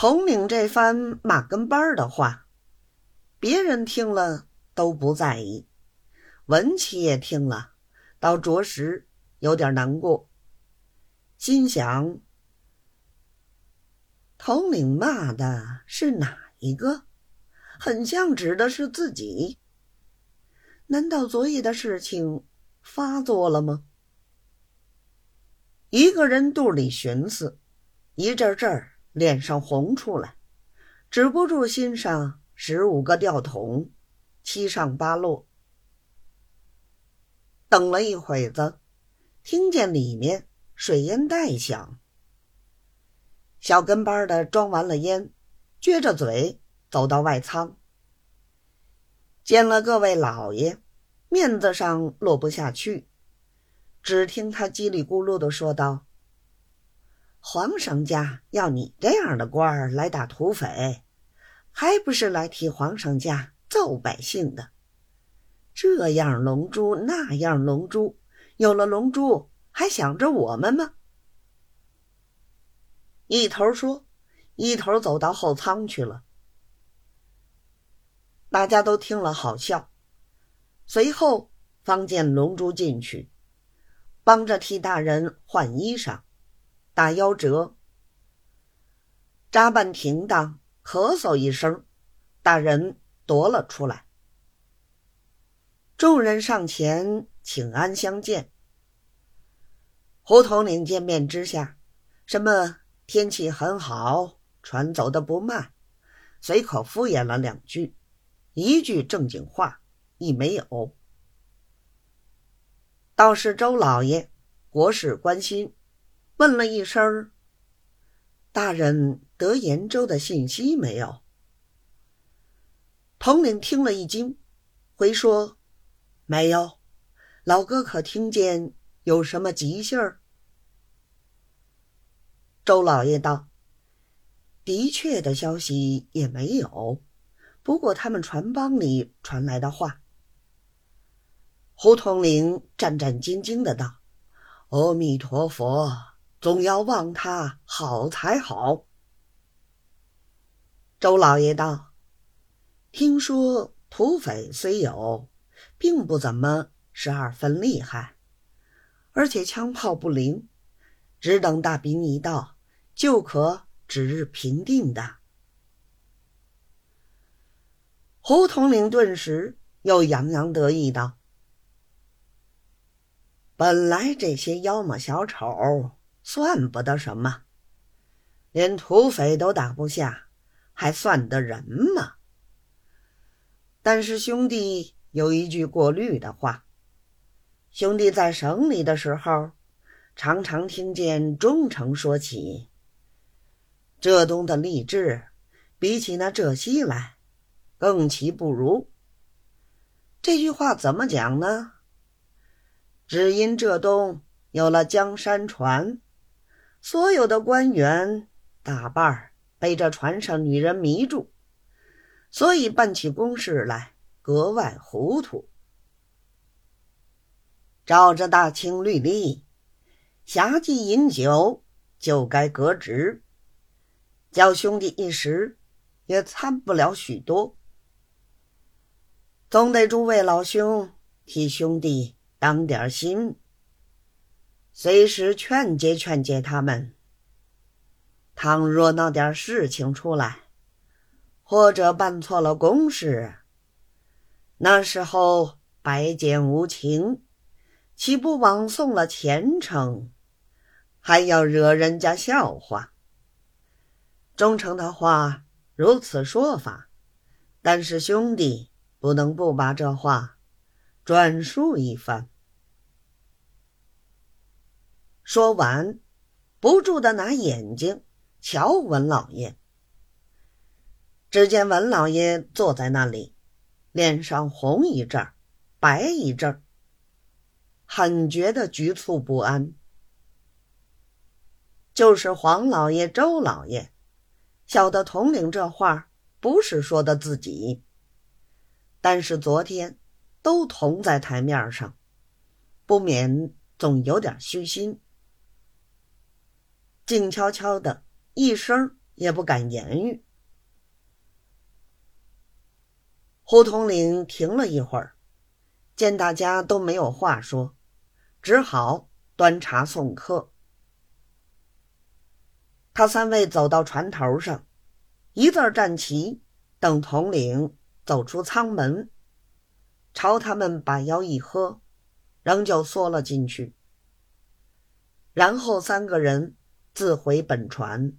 统领这番骂跟班的话，别人听了都不在意，文七爷听了，倒着实有点难过，心想：统领骂的是哪一个？很像指的是自己。难道昨夜的事情发作了吗？一个人肚里寻思，一阵阵儿脸上红出来，止不住心上十五个吊桶，七上八落。等了一会子，听见里面水烟袋响，小跟班的装完了烟，撅着嘴。走到外仓，见了各位老爷，面子上落不下去。只听他叽里咕噜的说道：“皇上家要你这样的官儿来打土匪，还不是来替皇上家揍百姓的？这样龙珠，那样龙珠，有了龙珠还想着我们吗？”一头说，一头走到后仓去了。大家都听了，好笑。随后方见龙珠进去，帮着替大人换衣裳、打夭折。扎半停当，咳嗽一声，大人夺了出来。众人上前请安相见。胡统领见面之下，什么天气很好，船走得不慢，随口敷衍了两句。一句正经话亦没有。倒是周老爷国事关心，问了一声：“大人得延州的信息没有？”统领听了一惊，回说：“没有。老哥可听见有什么急信儿？”周老爷道：“的确的消息也没有。”不过，他们船帮里传来的话，胡统领战战兢兢的道：“阿弥陀佛，总要望他好才好。”周老爷道：“听说土匪虽有，并不怎么十二分厉害，而且枪炮不灵，只等大兵一到，就可指日平定的。”胡统领顿时又洋洋得意道：“本来这些妖魔小丑算不得什么，连土匪都打不下，还算得人吗？但是兄弟有一句过滤的话，兄弟在省里的时候，常常听见忠诚说起，浙东的吏治，比起那浙西来。”更其不如。这句话怎么讲呢？只因浙东有了江山船，所有的官员大半儿被这船上女人迷住，所以办起公事来格外糊涂。照着大清律例，侠妓饮酒就该革职，叫兄弟一时也参不了许多。总得诸位老兄替兄弟当点心，随时劝解劝解他们。倘若闹点事情出来，或者办错了公事，那时候白捡无情，岂不枉送了前程，还要惹人家笑话？忠诚的话如此说法，但是兄弟。不能不把这话转述一番。说完，不住的拿眼睛瞧文老爷。只见文老爷坐在那里，脸上红一阵儿，白一阵儿，很觉得局促不安。就是黄老爷、周老爷，晓得统领这话不是说的自己。但是昨天都同在台面上，不免总有点虚心。静悄悄的，一声也不敢言语。胡统领停了一会儿，见大家都没有话说，只好端茶送客。他三位走到船头上，一字站齐，等统领走出舱门，朝他们把腰一喝，仍旧缩了进去。然后三个人自回本船。